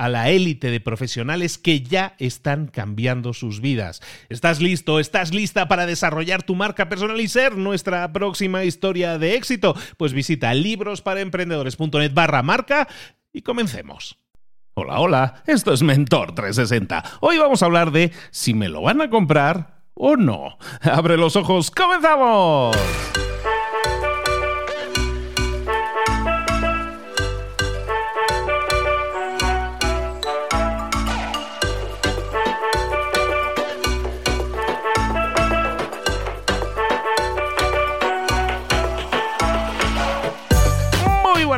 a la élite de profesionales que ya están cambiando sus vidas. ¿Estás listo? ¿Estás lista para desarrollar tu marca personal y ser nuestra próxima historia de éxito? Pues visita librosparaemprendedores.net barra marca y comencemos. Hola, hola, esto es Mentor 360. Hoy vamos a hablar de si me lo van a comprar o no. Abre los ojos, comenzamos.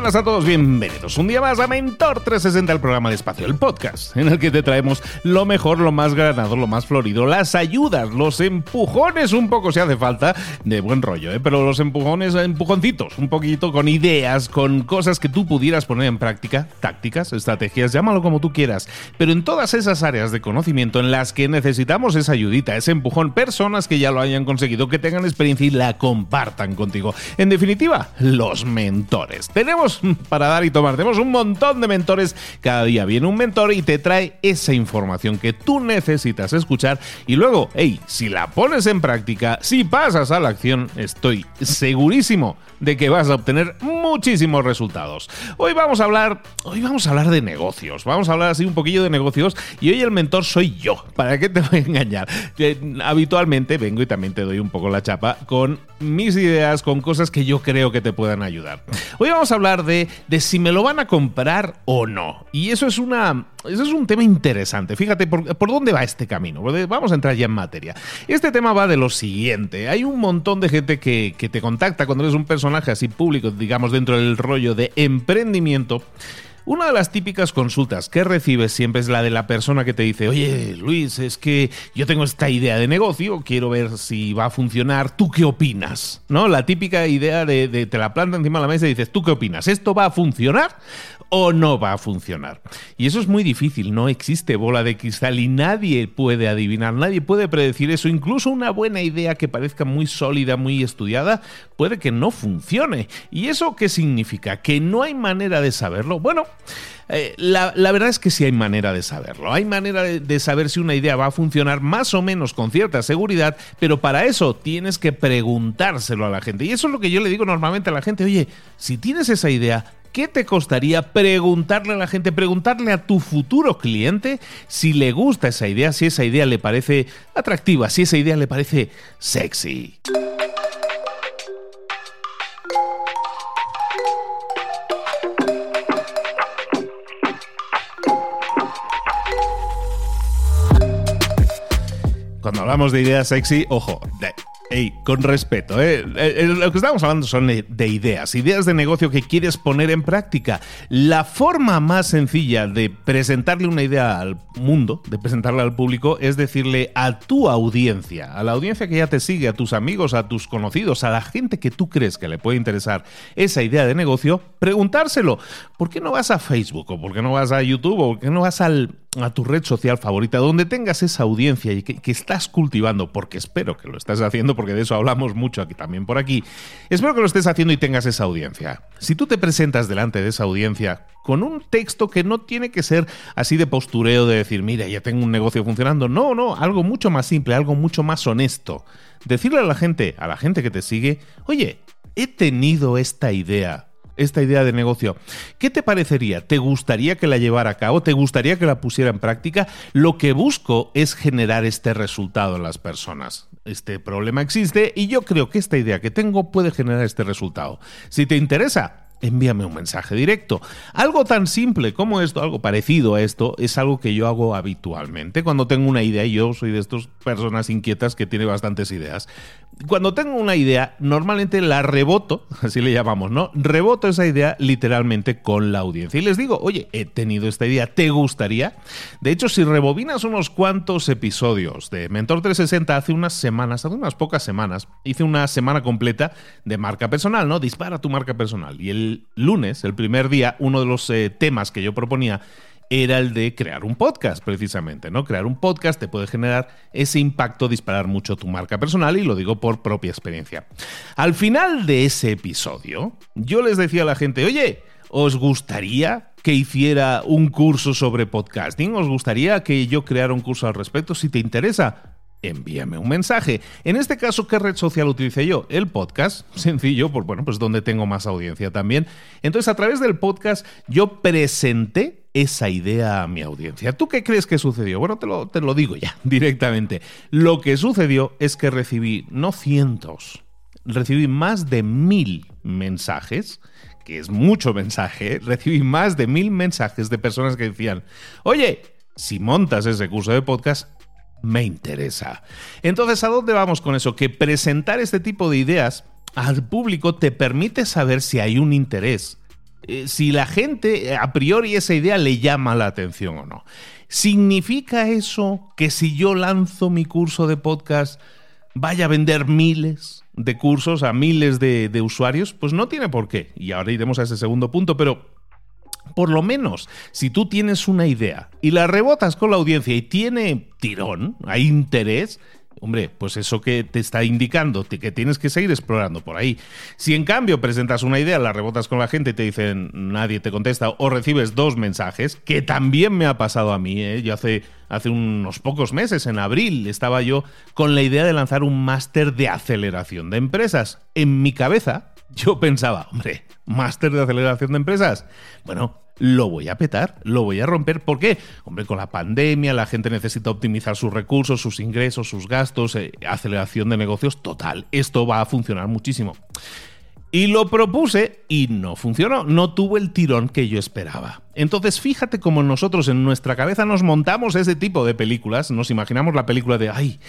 Buenas a todos, bienvenidos un día más a Mentor 360, el programa de espacio, el podcast, en el que te traemos lo mejor, lo más granado, lo más florido, las ayudas, los empujones, un poco si hace falta, de buen rollo, ¿eh? pero los empujones, empujoncitos, un poquito con ideas, con cosas que tú pudieras poner en práctica, tácticas, estrategias, llámalo como tú quieras, pero en todas esas áreas de conocimiento en las que necesitamos esa ayudita, ese empujón, personas que ya lo hayan conseguido, que tengan experiencia y la compartan contigo. En definitiva, los mentores. Tenemos para dar y tomar. Tenemos un montón de mentores. Cada día viene un mentor y te trae esa información que tú necesitas escuchar. Y luego, hey, si la pones en práctica, si pasas a la acción, estoy segurísimo de que vas a obtener muchísimos resultados. Hoy vamos a hablar, hoy vamos a hablar de negocios. Vamos a hablar así un poquillo de negocios y hoy el mentor soy yo. ¿Para qué te voy a engañar? habitualmente vengo y también te doy un poco la chapa con mis ideas, con cosas que yo creo que te puedan ayudar. Hoy vamos a hablar de, si me lo van a comprar o no. Y eso es una un tema interesante. Fíjate por, dónde va este camino. Vamos a entrar ya en materia. Este tema va de lo siguiente. Hay un montón de gente que, que te contacta cuando eres un personaje así público, digamos, dentro del rollo de emprendimiento una de las típicas consultas que recibes siempre es la de la persona que te dice, oye Luis, es que yo tengo esta idea de negocio, quiero ver si va a funcionar, ¿tú qué opinas? ¿No? La típica idea de, te la planta encima de la mesa y dices, ¿tú qué opinas? ¿Esto va a funcionar o no va a funcionar? Y eso es muy difícil, no existe bola de cristal y nadie puede adivinar, nadie puede predecir eso, incluso una buena idea que parezca muy sólida, muy estudiada, puede que no funcione. ¿Y eso qué significa? ¿Que no hay manera de saberlo? Bueno, eh, la, verdad es que sí hay manera de saberlo. Hay manera de, saber si una idea va a funcionar más o menos con cierta seguridad, pero para eso tienes que preguntárselo a la gente. Y eso es lo que yo le digo normalmente a la gente. Oye, si tienes esa idea, ¿Qué te costaría preguntarle a la gente, preguntarle a tu futuro cliente si le gusta esa idea, si esa idea le parece atractiva, si esa idea le parece sexy? Cuando hablamos de ideas sexy, ojo, Hey, con respeto, ¿eh? Eh, ¿eh? lo que estamos hablando son de ideas, ideas de negocio que quieres poner en práctica. La forma más sencilla de presentarle una idea al mundo, de presentarla al público, es decirle a tu audiencia, a la audiencia que ya te sigue, a tus amigos, a tus conocidos, a la gente que tú crees que le puede interesar esa idea de negocio, preguntárselo. ¿Por qué no vas a Facebook o por qué no vas a YouTube o por qué no vas a tu red social favorita, donde tengas esa audiencia y que, estás cultivando, porque espero que lo estés haciendo, porque de eso hablamos mucho aquí también por aquí. Espero que lo estés haciendo y tengas esa audiencia. Si tú te presentas delante de esa audiencia con un texto que no tiene que ser así de postureo, de decir, mira, ya tengo un negocio funcionando. No, no, algo mucho más simple, algo mucho más honesto. Decirle a la gente, a la gente que te sigue, oye, he tenido esta idea esta idea de negocio. ¿Qué te parecería? ¿Te gustaría que la llevara a cabo? ¿Te gustaría que la pusiera en práctica? Lo que busco es generar este resultado en las personas. Este problema existe y yo creo que esta idea que tengo puede generar este resultado. Si te interesa, envíame un mensaje directo. Algo tan simple como esto, algo parecido a esto, es algo que yo hago habitualmente. Cuando tengo una idea, yo soy de estas personas inquietas que tiene bastantes ideas. Cuando tengo una idea, normalmente la reboto, así le llamamos, ¿no? Reboto esa idea literalmente con la audiencia. Y les digo, oye, he tenido esta idea, ¿te gustaría? De hecho, si rebobinas unos cuantos episodios de Mentor 360 hace unas semanas, hace unas pocas semanas, hice una semana completa de marca personal, ¿no? Dispara tu marca personal. Y el lunes, el primer día, uno de los eh, temas que yo proponía era el de crear un podcast, precisamente, ¿no? Crear un podcast te puede generar ese impacto, disparar mucho tu marca personal y lo digo por propia experiencia. Al final de ese episodio, yo les decía a la gente, oye, ¿os gustaría que hiciera un curso sobre podcasting? ¿Os gustaría que yo creara un curso al respecto? Si te interesa, envíame un mensaje. En este caso, ¿qué red social utilicé yo? El podcast, sencillo, por bueno, pues donde tengo más audiencia también. Entonces, a través del podcast, yo presenté esa idea a mi audiencia. ¿Tú qué crees que sucedió? Bueno, te lo, te lo digo ya directamente. Lo que sucedió es que recibí, no cientos, recibí más de mil mensajes que es mucho mensaje, recibí más de mil mensajes de personas que decían, oye, si montas ese curso de podcast, me interesa. Entonces, ¿a dónde vamos con eso? Que presentar este tipo de ideas al público te permite saber si hay un interés. Eh, si la gente a priori esa idea le llama la atención o no. ¿Significa eso que si yo lanzo mi curso de podcast vaya a vender miles de cursos a miles de, de usuarios? Pues no tiene por qué. Y ahora iremos a ese segundo punto, pero por lo menos, si tú tienes una idea y la rebotas con la audiencia y tiene tirón, hay interés, Hombre, pues eso que te está indicando que tienes que seguir explorando por ahí. Si en cambio presentas una idea, la rebotas con la gente y te dicen nadie te contesta o recibes dos mensajes, que también me ha pasado a mí. ¿eh? Yo hace, hace unos pocos meses, en abril, estaba yo con la idea de lanzar un máster de aceleración de empresas. En mi cabeza yo pensaba, hombre, máster de aceleración de empresas. Bueno, lo voy a petar, lo voy a romper. ¿Por qué? Hombre, con la pandemia la gente necesita optimizar sus recursos, sus ingresos, sus gastos, eh, aceleración de negocios total. Esto va a funcionar muchísimo. Y lo propuse y no funcionó, no tuvo el tirón que yo esperaba. Entonces fíjate cómo nosotros en nuestra cabeza nos montamos ese tipo de películas, nos imaginamos la película de, ay,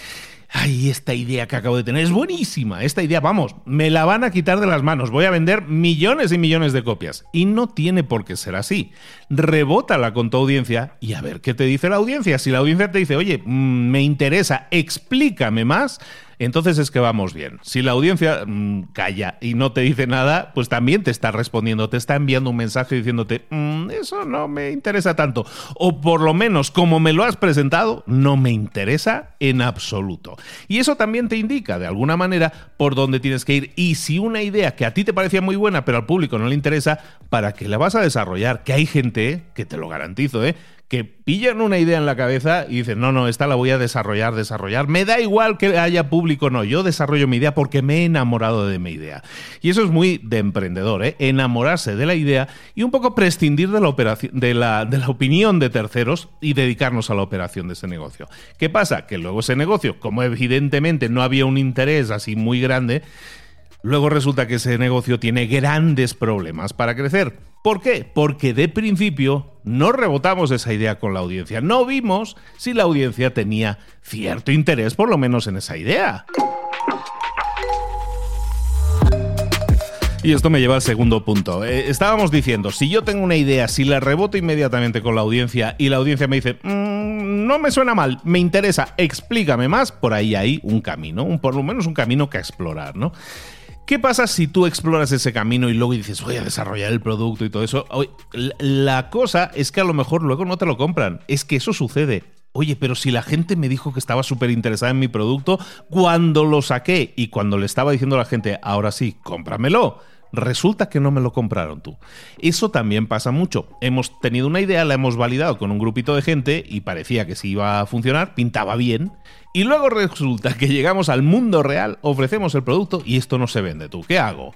ay, esta idea que acabo de tener es buenísima, esta idea, vamos, me la van a quitar de las manos, voy a vender millones y millones de copias. Y no tiene por qué ser así. Rebótala con tu audiencia y a ver qué te dice la audiencia. Si la audiencia te dice, oye, mm, me interesa, explícame más, entonces es que vamos bien. Si la audiencia mm, calla y no te dice nada, pues también te está respondiendo, te está enviando un mensaje diciéndote, mm, eso no me interesa tanto. O por lo menos, como me lo has presentado, no me interesa en absoluto. Y eso también te indica, de alguna manera, por dónde tienes que ir. Y si una idea que a ti te parecía muy buena, pero al público no le interesa, ¿para qué la vas a desarrollar? Que hay gente, que te lo garantizo, ¿eh? Que pillan una idea en la cabeza y dicen, no, no, esta la voy a desarrollar, desarrollar. Me da igual que haya público o no, yo desarrollo mi idea porque me he enamorado de mi idea. Y eso es muy de emprendedor, ¿eh? enamorarse de la idea y un poco prescindir de la, operación, de, la, de la opinión de terceros y dedicarnos a la operación de ese negocio. ¿Qué pasa? Que luego ese negocio, como evidentemente no había un interés así muy grande, luego resulta que ese negocio tiene grandes problemas para crecer. ¿Por qué? Porque de principio no rebotamos esa idea con la audiencia. No vimos si la audiencia tenía cierto interés, por lo menos en esa idea. Y esto me lleva al segundo punto. Eh, estábamos diciendo, si yo tengo una idea, si la reboto inmediatamente con la audiencia y la audiencia me dice, mm, no me suena mal, me interesa, explícame más, por ahí hay un camino, un, por lo menos un camino que explorar, ¿no? ¿Qué pasa si tú exploras ese camino y luego dices, voy a desarrollar el producto y todo eso? La cosa es que a lo mejor luego no te lo compran. Es que eso sucede. Oye, pero si la gente me dijo que estaba súper interesada en mi producto cuando lo saqué y cuando le estaba diciendo a la gente, ahora sí, cómpramelo resulta que no me lo compraron tú. Eso también pasa mucho. Hemos tenido una idea, la hemos validado con un grupito de gente y parecía que si iba a funcionar, pintaba bien. Y luego resulta que llegamos al mundo real, ofrecemos el producto y esto no se vende tú. ¿Qué hago?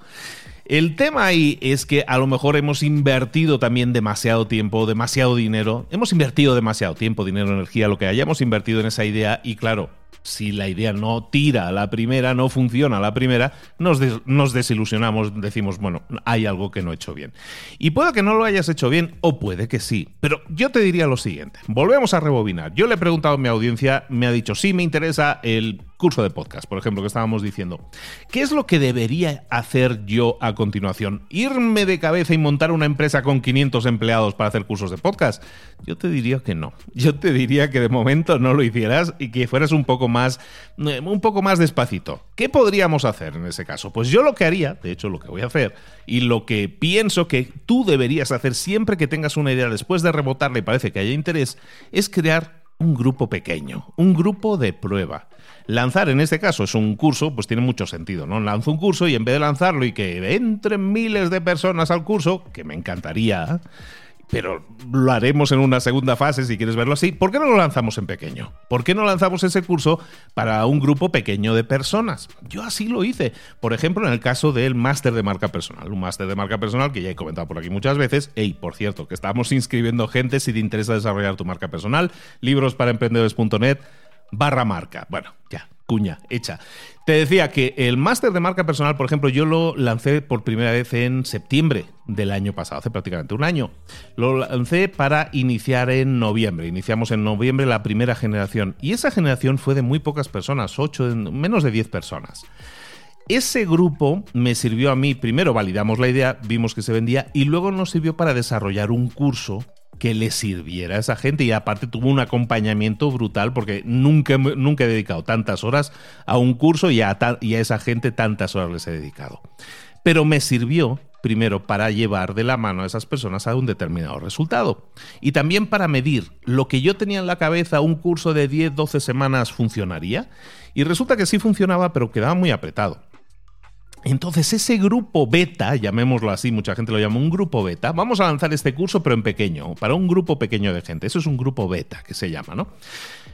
El tema ahí es que a lo mejor hemos invertido también demasiado tiempo, demasiado dinero. Hemos invertido demasiado tiempo, dinero, energía, lo que hayamos invertido en esa idea y claro, si la idea no tira a la primera, no funciona a la primera, nos, nos, desilusionamos, decimos, bueno, hay algo que no he hecho bien. Y puede que no lo hayas hecho bien, o puede que sí. Pero yo te diría lo siguiente, volvemos a rebobinar. Yo le he preguntado a mi audiencia, me ha dicho, sí, me interesa el curso de podcast, por ejemplo, que estábamos diciendo. ¿Qué es lo que debería hacer yo a continuación? ¿Irme de cabeza y montar una empresa con 500 empleados para hacer cursos de podcast? Yo te diría que no. Yo te diría que de momento no lo hicieras y que fueras un poco más eh, un poco más despacito. ¿Qué podríamos hacer en ese caso? Pues yo lo que haría, de hecho lo que voy a hacer y lo que pienso que tú deberías hacer siempre que tengas una idea después de rebotarle y parece que haya interés es crear un grupo pequeño, un grupo de prueba. Lanzar en este caso es un curso, pues tiene mucho sentido, ¿no? Lanzo un curso y en vez de lanzarlo y que entren miles de personas al curso, que me encantaría, pero lo haremos en una segunda fase si quieres verlo así. ¿Por qué no lo lanzamos en pequeño? ¿Por qué no lanzamos ese curso para un grupo pequeño de personas? Yo así lo hice. Por ejemplo, en el caso del máster de marca personal. Un máster de marca personal que ya he comentado por aquí muchas veces. Y, por cierto, que estamos inscribiendo gente si te interesa desarrollar tu marca personal. Libros para emprendedores.net barra marca. Bueno, ya, cuña, hecha. Te decía que el máster de marca personal, por ejemplo, yo lo lancé por primera vez en septiembre del año pasado, hace prácticamente un año. Lo lancé para iniciar en noviembre. Iniciamos en noviembre la primera generación. Y esa generación fue de muy pocas personas, 8, menos de 10 personas. Ese grupo me sirvió a mí, primero validamos la idea, vimos que se vendía y luego nos sirvió para desarrollar un curso que le sirviera a esa gente y aparte tuvo un acompañamiento brutal porque nunca, nunca he dedicado tantas horas a un curso y a, y a esa gente tantas horas les he dedicado. Pero me sirvió primero para llevar de la mano a esas personas a un determinado resultado y también para medir lo que yo tenía en la cabeza, un curso de 10, 12 semanas funcionaría y resulta que sí funcionaba pero quedaba muy apretado. Entonces, ese grupo beta, llamémoslo así, mucha gente lo llama un grupo beta, vamos a lanzar este curso, pero en pequeño, para un grupo pequeño de gente. Eso es un grupo beta que se llama, ¿no?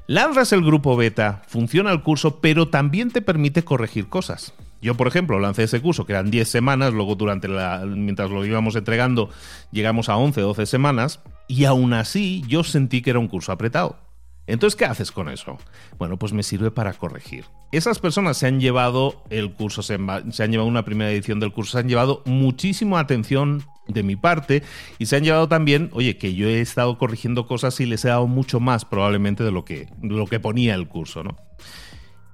Lanzas el grupo beta, funciona el curso, pero también te permite corregir cosas. Yo, por ejemplo, lancé ese curso que eran 10 semanas, luego durante la, mientras lo íbamos entregando llegamos a 11, 12 semanas, y aún así yo sentí que era un curso apretado. Entonces, ¿qué haces con eso? Bueno, pues me sirve para corregir. Esas personas se han llevado el curso, se han, llevado una primera edición del curso, se han llevado muchísima atención de mi parte y se han llevado también, oye, que yo he estado corrigiendo cosas y les he dado mucho más probablemente de lo que, de lo que ponía el curso, ¿no?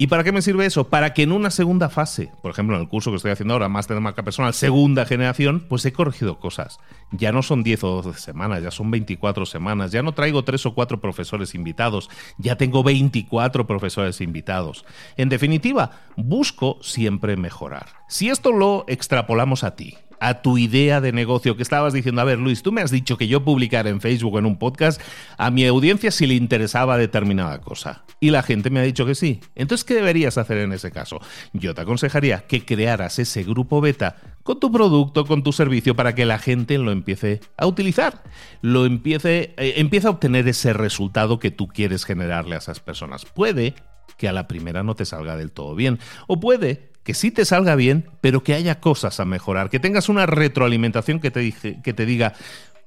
¿Y para qué me sirve eso? Para que en una segunda fase, por ejemplo, en el curso que estoy haciendo ahora, Máster de Marca Personal, segunda generación, pues he corregido cosas. Ya no son 10 o 12 semanas, ya son 24 semanas. Ya no traigo 3 o 4 profesores invitados, ya tengo 24 profesores invitados. En definitiva, busco siempre mejorar. Si esto lo extrapolamos a ti, a tu idea de negocio que estabas diciendo, a ver Luis, tú me has dicho que yo publicara en Facebook en un podcast a mi audiencia si le interesaba determinada cosa. Y la gente me ha dicho que sí. Entonces, ¿qué deberías hacer en ese caso? Yo te aconsejaría que crearas ese grupo beta con tu producto, con tu servicio, para que la gente lo empiece a utilizar, lo empiece, eh, empiece a obtener ese resultado que tú quieres generarle a esas personas. Puede que a la primera no te salga del todo bien, o puede que sí te salga bien, pero que haya cosas a mejorar, que tengas una retroalimentación que te, que te diga,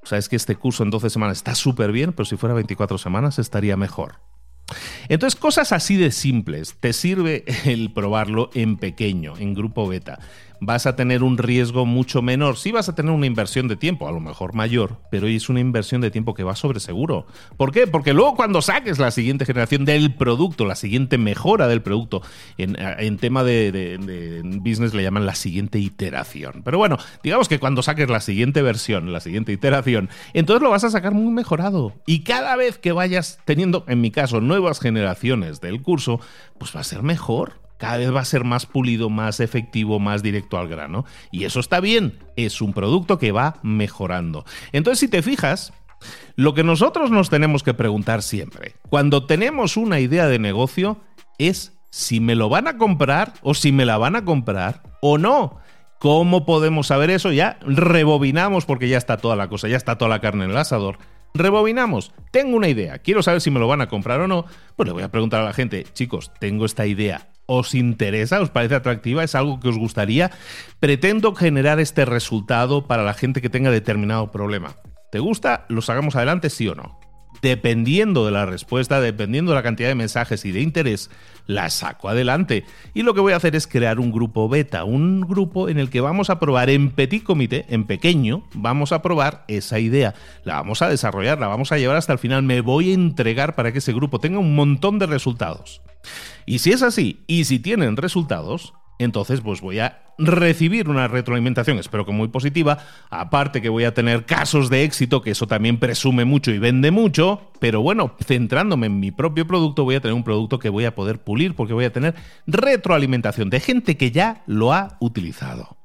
sabes que este curso en 12 semanas está súper bien, pero si fuera 24 semanas estaría mejor. Entonces, cosas así de simples, te sirve el probarlo en pequeño, en grupo beta vas a tener un riesgo mucho menor. Sí vas a tener una inversión de tiempo, a lo mejor mayor, pero es una inversión de tiempo que va sobre seguro. ¿Por qué? Porque luego cuando saques la siguiente generación del producto, la siguiente mejora del producto, en, tema de, business le llaman la siguiente iteración. Pero bueno, digamos que cuando saques la siguiente versión, la siguiente iteración, entonces lo vas a sacar muy mejorado. Y cada vez que vayas teniendo, en mi caso, nuevas generaciones del curso, pues va a ser mejor cada vez va a ser más pulido, más efectivo, más directo al grano. Y eso está bien, es un producto que va mejorando. Entonces, si te fijas, lo que nosotros nos tenemos que preguntar siempre, cuando tenemos una idea de negocio, es si me lo van a comprar o si me la van a comprar o no. ¿Cómo podemos saber eso? Ya rebobinamos porque ya está toda la cosa, ya está toda la carne en el asador. Rebobinamos. Tengo una idea. Quiero saber si me lo van a comprar o no. Pues le voy a preguntar a la gente, chicos, tengo esta idea os interesa, os parece atractiva, es algo que os gustaría. Pretendo generar este resultado para la gente que tenga determinado problema. ¿Te gusta? ¿Los hagamos adelante, sí o no? Dependiendo de la respuesta, dependiendo de la cantidad de mensajes y de interés, la saco adelante. Y lo que voy a hacer es crear un grupo beta, un grupo en el que vamos a probar en petit comité, en pequeño, vamos a probar esa idea. La vamos a desarrollar, la vamos a llevar hasta el final. Me voy a entregar para que ese grupo tenga un montón de resultados. Y si es así, y si tienen resultados, entonces pues voy a recibir una retroalimentación, espero que muy positiva, aparte que voy a tener casos de éxito, que eso también presume mucho y vende mucho, pero bueno, centrándome en mi propio producto, voy a tener un producto que voy a poder pulir porque voy a tener retroalimentación de gente que ya lo ha utilizado.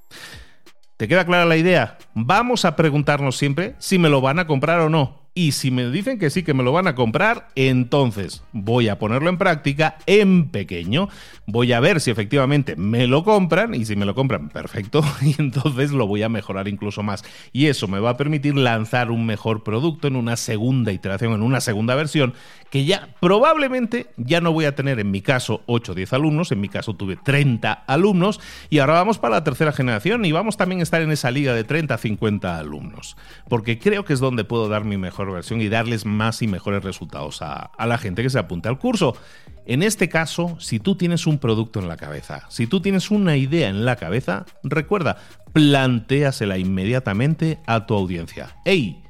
¿Te queda clara la idea? Vamos a preguntarnos siempre si me lo van a comprar o no. Y si me dicen que sí, que me lo van a comprar, entonces voy a ponerlo en práctica en pequeño. Voy a ver si efectivamente me lo compran y si me lo compran, perfecto. Y entonces lo voy a mejorar incluso más. Y eso me va a permitir lanzar un mejor producto en una segunda iteración, en una segunda versión, que ya probablemente ya no voy a tener en mi caso 8 o 10 alumnos, en mi caso tuve 30 alumnos y ahora vamos para la tercera generación y vamos también a estar en esa liga de 30 a 50 alumnos. Porque creo que es donde puedo dar mi mejor versión y darles más y mejores resultados a, la gente que se apunte al curso. En este caso, si tú tienes un producto en la cabeza, si tú tienes una idea en la cabeza, recuerda, plantéasela inmediatamente a tu audiencia. ¡Ey!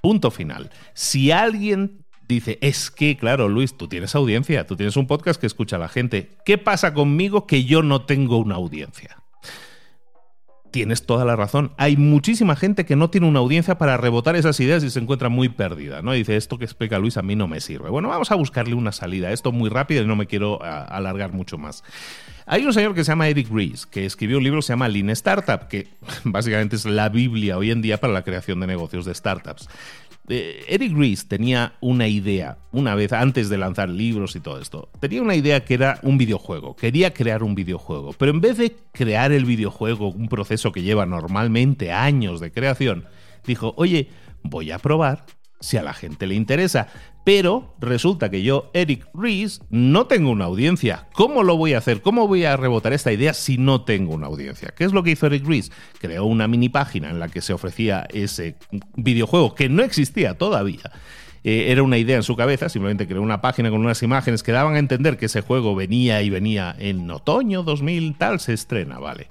Punto final. Si alguien dice, es que, claro, Luis, tú tienes audiencia, tú tienes un podcast que escucha a la gente, ¿qué pasa conmigo que yo no tengo una audiencia? tienes toda la razón. Hay muchísima gente que no tiene una audiencia para rebotar esas ideas y se encuentra muy perdida, ¿no? dice, esto que explica Luis a mí no me sirve. Bueno, vamos a buscarle una salida. Esto muy rápido y no me quiero alargar mucho más. Hay un señor que se llama Eric Ries, que escribió un libro que se llama Lean Startup, que básicamente es la Biblia hoy en día para la creación de negocios de startups. Eh, Eric tenía una idea, una vez antes de lanzar libros y todo esto, tenía una idea que era un videojuego, quería crear un videojuego, pero en vez de crear el videojuego, un proceso que lleva normalmente años de creación, dijo, oye, voy a probar si a la gente le interesa. Pero resulta que yo, Eric Rees, no tengo una audiencia. ¿Cómo lo voy a hacer? ¿Cómo voy a rebotar esta idea si no tengo una audiencia? ¿Qué es lo que hizo Eric Rees? Creó una mini página en la que se ofrecía ese videojuego que no existía todavía. Eh, era una idea en su cabeza, simplemente creó una página con unas imágenes que daban a entender que ese juego venía y venía en otoño 2000, tal, se estrena, ¿vale?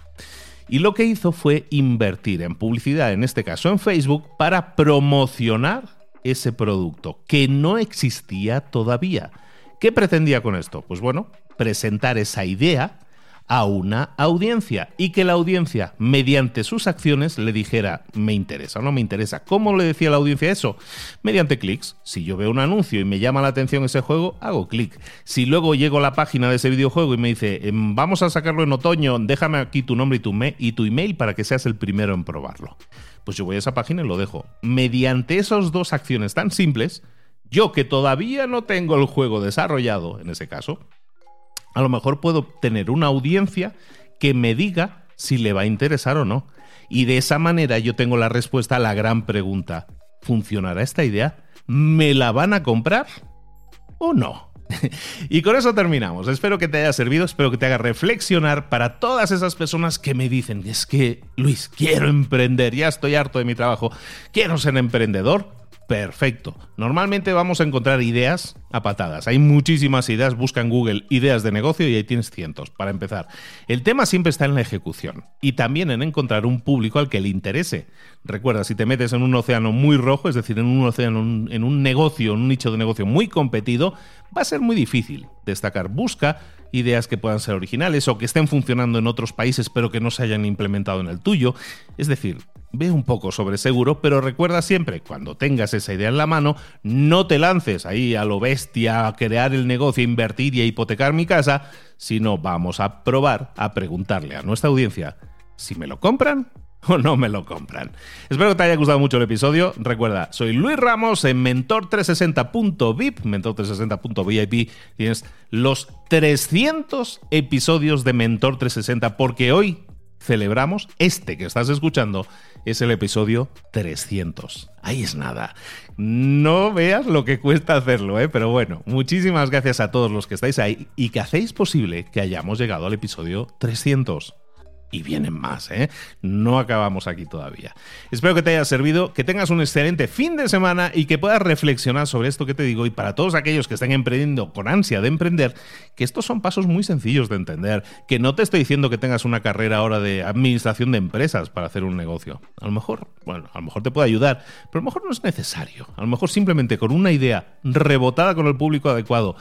Y lo que hizo fue invertir en publicidad, en este caso en Facebook, para promocionar ese producto que no existía todavía. ¿Qué pretendía con esto? Pues bueno, presentar esa idea a una audiencia y que la audiencia, mediante sus acciones, le dijera, me interesa o no me interesa. ¿Cómo le decía la audiencia eso? Mediante clics. Si yo veo un anuncio y me llama la atención ese juego, hago clic. Si luego llego a la página de ese videojuego y me dice, em, vamos a sacarlo en otoño, déjame aquí tu nombre y tu, y tu email para que seas el primero en probarlo pues yo voy a esa página y lo dejo. Mediante esas dos acciones tan simples, yo que todavía no tengo el juego desarrollado, en ese caso, a lo mejor puedo tener una audiencia que me diga si le va a interesar o no. Y de esa manera yo tengo la respuesta a la gran pregunta, ¿funcionará esta idea? ¿Me la van a comprar o no? y con eso terminamos. Espero que te haya servido, espero que te haga reflexionar para todas esas personas que me dicen, es que, Luis, quiero emprender, ya estoy harto de mi trabajo, quiero ser emprendedor perfecto. Normalmente vamos a encontrar ideas a patadas. Hay muchísimas ideas. Busca en Google ideas de negocio y ahí tienes cientos, para empezar. El tema siempre está en la ejecución y también en encontrar un público al que le interese. Recuerda, si te metes en un océano muy rojo, es decir, en un océano, en un negocio, en un nicho de negocio muy competido, va a ser muy difícil destacar. Busca ideas que puedan ser originales o que estén funcionando en otros países pero que no se hayan implementado en el tuyo. Es decir, ve un poco sobre seguro, pero recuerda siempre, cuando tengas esa idea en la mano, no te lances ahí a lo bestia a crear el negocio, invertir y a hipotecar mi casa, sino vamos a probar a preguntarle a nuestra audiencia si me lo compran o no me lo compran. Espero que te haya gustado mucho el episodio. Recuerda, soy Luis Ramos en mentor360.vip, mentor360.vip. Tienes los 300 episodios de Mentor 360 porque hoy celebramos este que estás escuchando es el episodio 300. Ahí es nada. No veas lo que cuesta hacerlo, ¿eh? pero bueno, muchísimas gracias a todos los que estáis ahí y que hacéis posible que hayamos llegado al episodio 300 y vienen más, ¿eh? No acabamos aquí todavía. Espero que te haya servido, que tengas un excelente fin de semana y que puedas reflexionar sobre esto que te digo y para todos aquellos que están emprendiendo con ansia de emprender, que estos son pasos muy sencillos de entender, que no te estoy diciendo que tengas una carrera ahora de administración de empresas para hacer un negocio. A lo mejor, bueno, a lo mejor te puede ayudar, pero a lo mejor no es necesario. A lo mejor simplemente con una idea rebotada con el público adecuado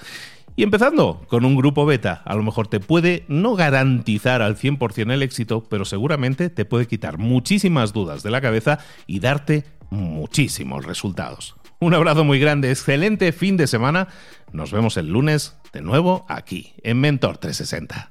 y empezando con un grupo beta, a lo mejor te puede no garantizar al 100% el éxito, pero seguramente te puede quitar muchísimas dudas de la cabeza y darte muchísimos resultados. Un abrazo muy grande, excelente fin de semana. Nos vemos el lunes de nuevo aquí en Mentor 360.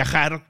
viajar